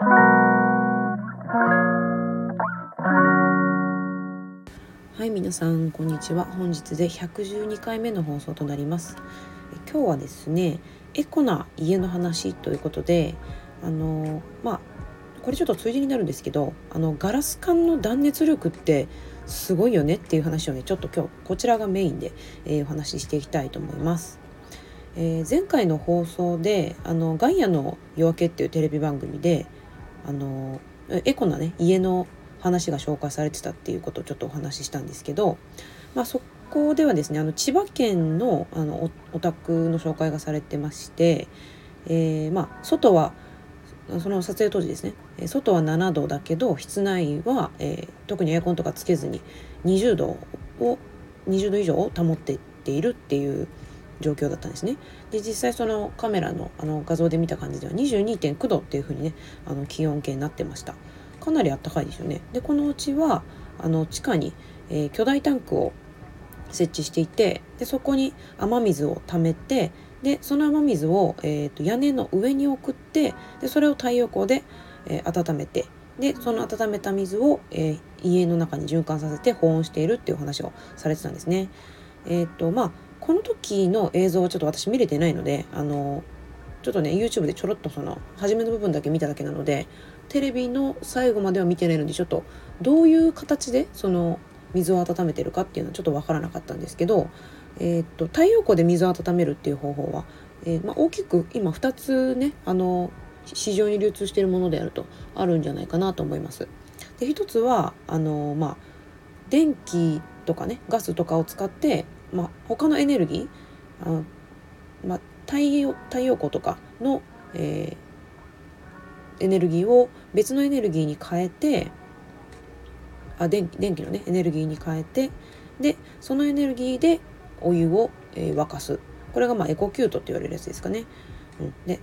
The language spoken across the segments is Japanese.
はい皆さんこんにちは本日で112回目の放送となります今日はですねエコな家の話ということであのまあこれちょっとついでになるんですけどあのガラス管の断熱力ってすごいよねっていう話をねちょっと今日こちらがメインで、えー、お話ししていきたいと思います。えー、前回の放送で「あのガイアの夜明け」っていうテレビ番組であのエコなね家の話が紹介されてたっていうことをちょっとお話ししたんですけど、まあ、そこではですねあの千葉県のあのお宅の紹介がされてまして、えー、まあ、外はその撮影当時ですね外は7度だけど室内は、えー、特にエアコンとかつけずに20度を20度以上を保ってっているっていう状況だったんですね。で実際そのカメラのあの画像で見た感じでは22.9度っていう風にねあの気温計になってました。かなりあったかいですよね。でこのうちはあの地下に、えー、巨大タンクを設置していてでそこに雨水を溜めてでその雨水を、えーと、屋根の上に送ってでそれを太陽光で、えー、温めてでその温めた水を、えー、家の中に循環させて保温しているっていう話をされてたんですね。えっ、ー、とまあこの時の映像はちょっと私見れてないのであのちょっとね YouTube でちょろっとその初めの部分だけ見ただけなのでテレビの最後までは見てないのでちょっとどういう形でその水を温めてるかっていうのはちょっと分からなかったんですけどえー、っと太陽光で水を温めるっていう方法は、えー、まあ、大きく今2つねあの市場に流通しているものであるとあるんじゃないかなと思います。で一つはあの、まあ、電気とかねガスとかを使って、まあ、他のエネルギーあ、まあ、太陽太陽光とかの、えー、エネルギーを別のエネルギーに変えてあ電気電気のねエネルギーに変えてでそのエネルギーでお湯を、えー、沸かすこれがまあエコキュートって言われるやつですかね。うん、で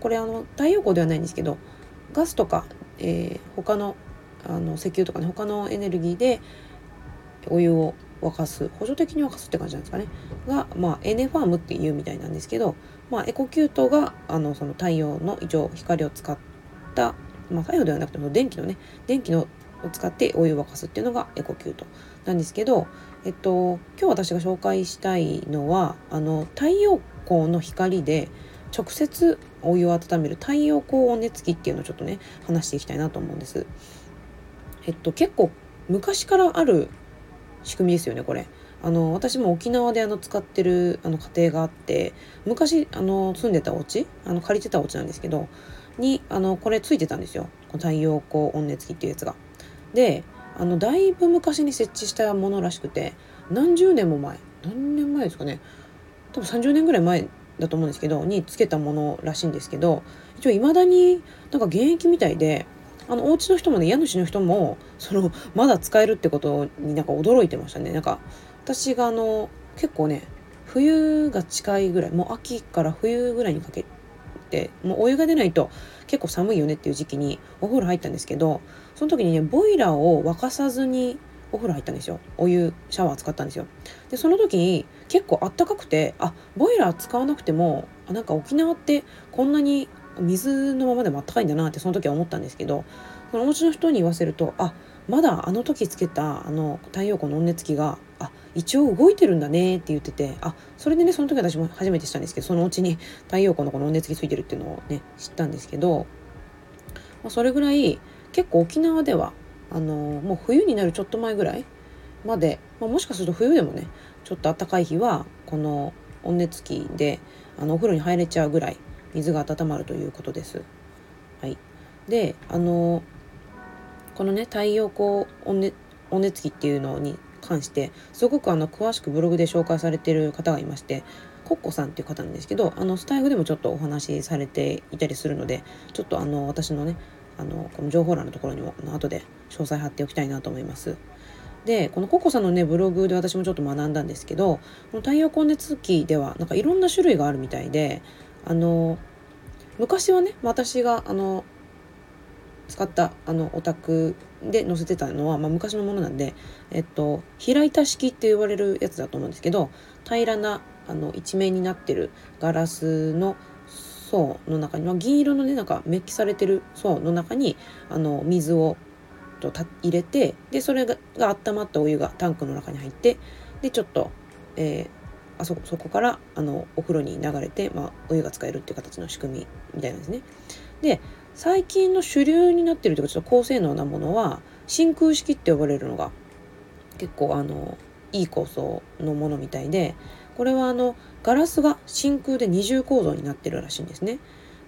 これあの太陽光ではないんですけどガスとか、えー、他のあの石油とかね他のエネルギーでお湯を沸かす補助的に沸かすって感じなんですかねが、まあ、エネファームっていうみたいなんですけど、まあ、エコキュートがあのその太陽の一応光を使った、まあ、太陽ではなくても電気のね電気のを使ってお湯を沸かすっていうのがエコキュートなんですけど、えっと、今日私が紹介したいのはあの太陽光の光で直接お湯を温める太陽光温熱器っていうのをちょっとね話していきたいなと思うんです。えっと結構昔からある仕組みですよねこれ。あの私も沖縄であの使ってるあの家庭があって昔あの住んでたお家あの借りてたお家なんですけどにあのこれついてたんですよこの太陽光温熱器っていうやつが。であのだいぶ昔に設置したものらしくて何十年も前何年前ですかね多分30年ぐらい前だと思うんですけどにつけたものらしいんですけど一応いまだになんか現役みたいであのお家の人もね家主の人もそのまだ使えるってことになんか驚いてましたね。なんか私があの結構ね冬が近いぐらいもう秋から冬ぐらいにかけてもうお湯が出ないと結構寒いよねっていう時期にお風呂入ったんですけどその時にねボイラーを沸かさずにお風呂入ったんですよ。お湯シャワー使ったんですよ。でその時に結構あったかくてあボイラー使わなくてもなんか沖縄ってこんなに水のままでもあったかいんだなってその時は思ったんですけどそのお家の人に言わせるとあまだあの時つけたあの太陽光の温熱器があ一応動いてるんだねって言っててあそれでねその時私も初めて知ったんですけどそのうちに太陽光のこの温熱器ついてるっていうのをね知ったんですけど、まあ、それぐらい結構沖縄ではあのもう冬になるちょっと前ぐらいまで、まあ、もしかすると冬でもねちょっと暖かい日はこの温熱器であのお風呂に入れちゃうぐらい水が温まるということです。はい、であのこのね太陽光温熱温熱器っていうのに関してすごくあの詳しくブログで紹介されてる方がいましてコッコさんっていう方なんですけどあのスタイフでもちょっとお話しされていたりするのでちょっとあの私のねあのこの情報欄のところにもあの後で詳細貼っておきたいなと思います。でこのコッコさんのねブログで私もちょっと学んだんですけどこの太陽光熱器ではなんかいろんな種類があるみたいであの昔はね私があの使ったあのオタクで載せてたのは、まあ、昔のものなんで、えっと、開いた式って言われるやつだと思うんですけど平らなあの一面になってるガラスの層の中に、まあ、銀色のねなんかメッキされてる層の中にあの水をと入れてでそれがが温まったお湯がタンクの中に入ってでちょっと、えー、あそそこからあのお風呂に流れて、まあ、お湯が使えるっていう形の仕組みみたいなんですね。で最近の主流になってるというかちょっと高性能なものは真空式って呼ばれるのが結構あのいい構想のものみたいでこれはあのガラスが真空で二重構造になってるらしいんですね。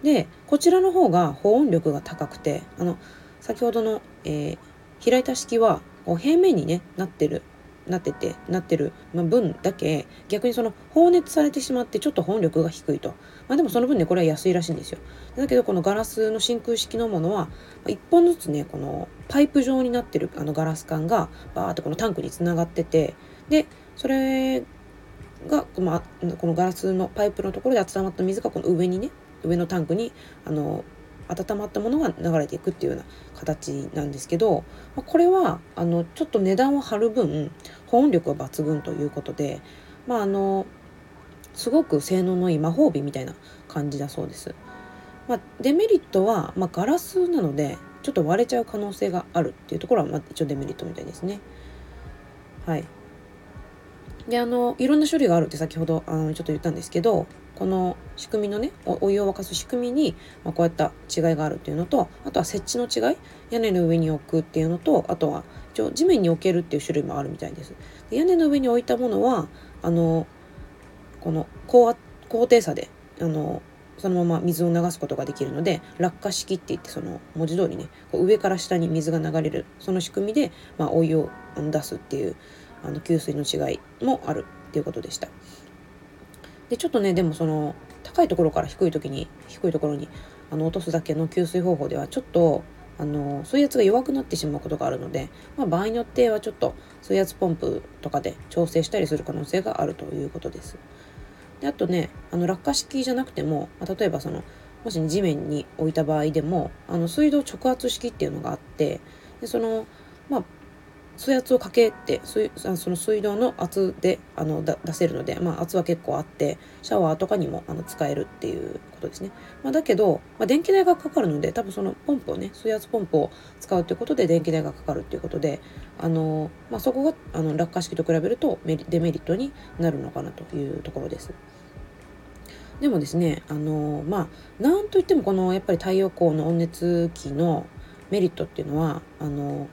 でこちらの方が保温力が高くてあの先ほどの、えー、開いた式はこう平面に、ね、なってるなっててなってる、分だけ逆にその放熱されてしまってちょっと保温力が低いと、まあ、でもその分ねこれは安いらしいんですよ。だけどこのガラスの真空式のものは1本ずつねこのパイプ状になってるあのガラス管がバーってこのタンクにつながっててでそれが、まあ、このガラスのパイプのところで温まった水がこの上にね上のタンクにあの温まったものが流れていくっていうような形なんですけどまこれはあのちょっと値段を張る分保温力が抜群ということでまああのすごく性能のいい魔法瓶みたいな感じだそうです。まあ、デメリットは、まあ、ガラスなのでちょっと割れちゃう可能性があるっていうところは、まあ、一応デメリットみたいですね。はい。であのいろんな種類があるって先ほどあのちょっと言ったんですけどこの仕組みのねお湯を沸かす仕組みに、まあ、こういった違いがあるっていうのとあとは設置の違い屋根の上に置くっていうのとあとは一応地面に置けるっていう種類もあるみたいです。で屋根の上に置いたものはあのこの高高低差であのそのまま水を流すことができるので落下式って言ってその文字通りねこう上から下に水が流れるその仕組みで、まあ、お湯を出すっていうあの給水の違いもあるっていうことでした。でちょっとねでもその高いところから低い時に低いところにあの落とすだけの給水方法ではちょっとあの水圧が弱くなってしまうことがあるので、まあ、場合によってはちょっと水圧ポンプとかで調整したりする可能性があるということです。であとねあの落下式じゃなくても、まあ、例えばそのもし地面に置いた場合でもあの水道直圧式っていうのがあってでそのまあ水圧をかけて水あその水道の圧であの出せるので、まあ、圧は結構あってシャワーとかにもあの使えるっていうことですね、まあ、だけど、まあ、電気代がかかるので多分そのポンプをね水圧ポンプを使うということで電気代がかかるっていうことであの、まあ、そこがあの落下式と比べるとデメリットになるのかなというところです。でもですねあのまあなんといってもこのやっぱり太陽光の温熱器のメリットっていうのはあの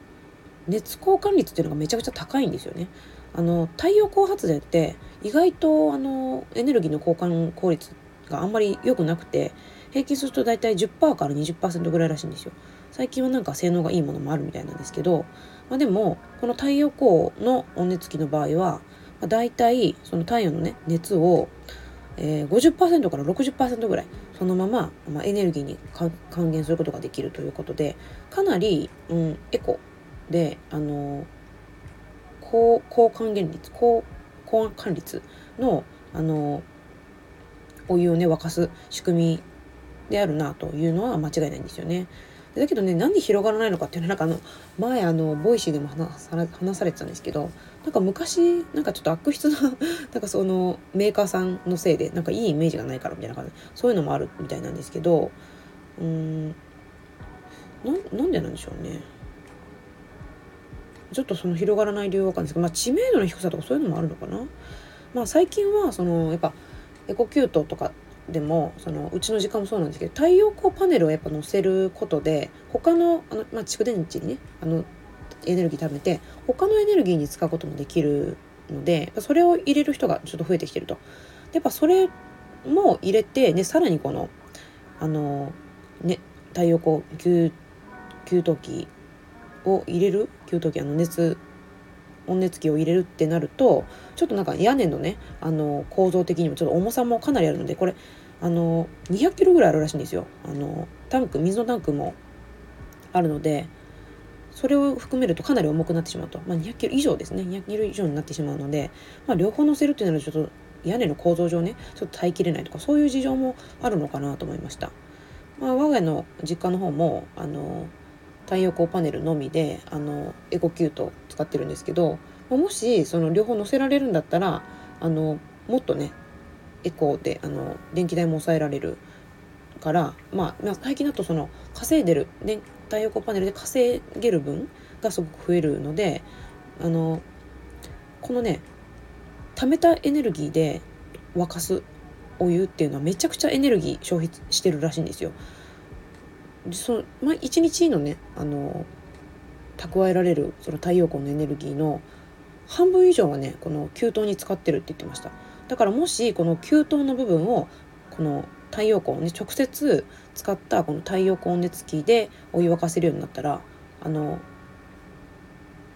熱交換率っていうのがめちゃくちゃ高いんですよね。あの太陽光発電って意外とあのエネルギーの交換効率があんまり良くなくて平均すると大体10%から20%ぐらいらしいんですよ。最近はなんか性能がいいものもあるみたいなんですけど、まあ、でもこの太陽光の温熱器の場合は、まあ、大体その太陽のね熱を、えー、50%から60%ぐらいそのまま、まあ、エネルギーに還元することができるということでかなり、うん、エコであの高高還元率高高還率のあのお湯をね沸かす仕組みであるなというのは間違いないんですよね。だけどねなんで広がらないのかっていうのはなんかあの前あのボイシーでも話さ話されてたんですけどなんか昔なんかちょっと悪質な なんかそのメーカーさんのせいでなんかいいイメージがないからみたいな感じそういうのもあるみたいなんですけどうーんなんでなんでしょうね。ちょっとその広がらない理由は分かんないですけど、まあ、知名度の低さとかそういうのもあるのかな？まあ、最近はそのやっぱエコキュートとかでもそのうちの時間もそうなんですけど太陽光パネルをやっぱ載せることで他のあの、まあ、蓄電池にねあのエネルギー貯めて他のエネルギーに使うこともできるのでそれを入れる人がちょっと増えてきてると。でやっぱそれも入れて、ね、さらにこのあの、ね、太陽光給給湯器を入れる給湯器あの熱温熱器を入れるってなるとちょっとなんか屋根のねあの構造的にもちょっと重さもかなりあるのでこれあの200キロぐらいあるらしいんですよ。あのタンク水のタンクもあるのでそれを含めるとかなり重くなってしまうと、まあ、200キロ以上ですね。200キロ以上になってしまうので、まあ、両方乗せるっていうのはちょっと屋根の構造上ねちょっと耐えきれないとかそういう事情もあるのかなと思いました。まあ、我が家の実家の方もあの太陽光パネルのみであのエコキュート使ってるんですけどもしその両方載せられるんだったらあのもっとねエコであの電気代も抑えられるから、まあ、まあ最近だとその稼いでる、ね、太陽光パネルで稼げる分がすごく増えるのであのこのね貯めたエネルギーで沸かすお湯っていうのはめちゃくちゃエネルギー消費してるらしいんですよ。そまあ、1日のねあの蓄えられるその太陽光のエネルギーの半分以上はねこの給湯に使ってるって言ってました。だからもしこの給湯の部分をこの太陽光をね直接使ったこの太陽光熱機でお湯沸かせるようになったらあの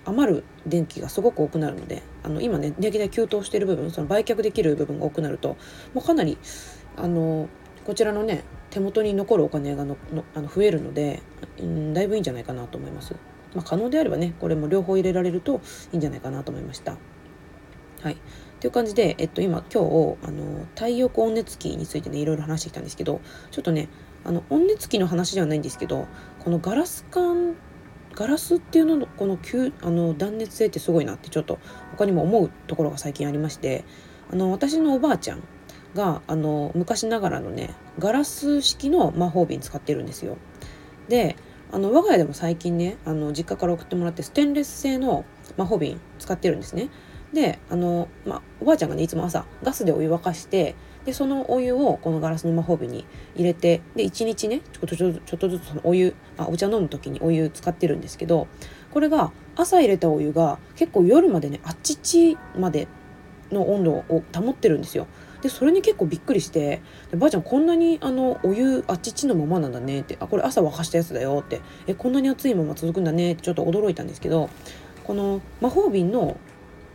余る電気がすごく多くなるのであの今ね電気代給湯してる部分その売却できる部分が多くなるともうかなりあのこちらのね手元に残るお金がののあの増えるので、うん、だいぶいいんじゃないかなと思います。まあ、可能であればねこれも両方入れられるといいんじゃないかなと思いました。はい、という感じで、えっと、今今日あの太陽光温熱器についてねいろいろ話してきたんですけどちょっとねあの温熱器の話ではないんですけどこのガラス管ガラスっていうののこのあの断熱性ってすごいなってちょっと他にも思うところが最近ありましてあの私のおばあちゃんがあの昔ながらのねガラス式の魔法瓶使ってるんですよ。であの我が家でも最近ねあの実家から送ってもらってステンレス製の魔法瓶使ってるんですね。であの、まあ、おばあちゃんがねいつも朝ガスでお湯沸かしてでそのお湯をこのガラスの魔法瓶に入れてで1日ねちょっとちょっとずつそのお湯あお茶飲む時にお湯使ってるんですけどこれが朝入れたお湯が結構夜までねあっちちまでの温度を保ってるんですよ。でそれに結構びっくりして「ばあちゃんこんなにあのお湯あっちっちのままなんだね」って「あこれ朝沸かしたやつだよ」って「えこんなに熱いまま続くんだね」ってちょっと驚いたんですけどこの魔法瓶の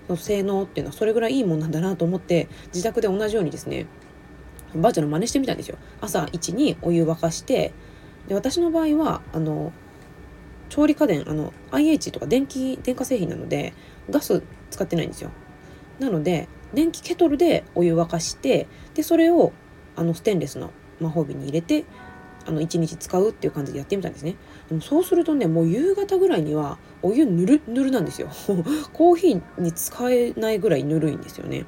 の性能っていうのはそれぐらいいいもんなんだなと思って自宅で同じようにですねばあちゃんの真似してみたんですよ。朝1にお湯沸かしてで私の場合はあの調理家電あの IH とか電気電化製品なのでガス使ってないんですよ。なので電気ケトルでお湯沸かしてでそれをあのステンレスの魔法瓶に入れてあの1日使うっていう感じでやってみたんですね。でもそうするとねもう夕方ぐらいにはお湯ぬるぬるなんですよ。コーヒーに使えないぐらいぬるいんですよね。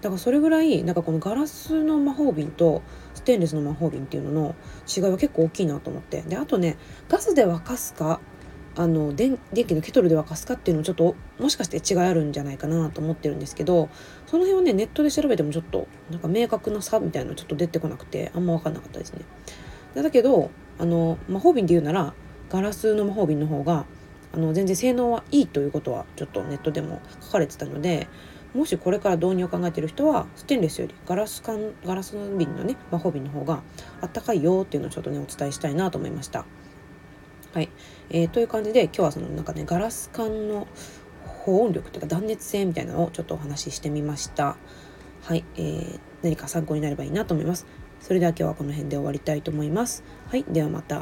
だからそれぐらいなんかこのガラスの魔法瓶とステンレスの魔法瓶っていうのの違いは結構大きいなと思って。であとねガスで沸かすかあの電気のケトルで沸かすかっていうのもちょっともしかして違いあるんじゃないかなと思ってるんですけどその辺はねネットで調べてもちょっとなんか明確な差みたいなのちょっと出てこなくてあんま分かんなかったですね。だけどあの魔法瓶で言うならガラスの魔法瓶の方があの全然性能はいいということはちょっとネットでも書かれてたのでもしこれから導入を考えてる人はステンレスよりガラス管ガラス瓶のね魔法瓶の方があったかいよっていうのをちょっとねお伝えしたいなと思いました。はい、えー、という感じで今日はそのなんかねガラス管の保温力というか断熱性みたいなのをちょっとお話ししてみました。はい、えー、何か参考になればいいなと思います。それでは今日はこの辺で終わりたいと思います。はい、ではまた。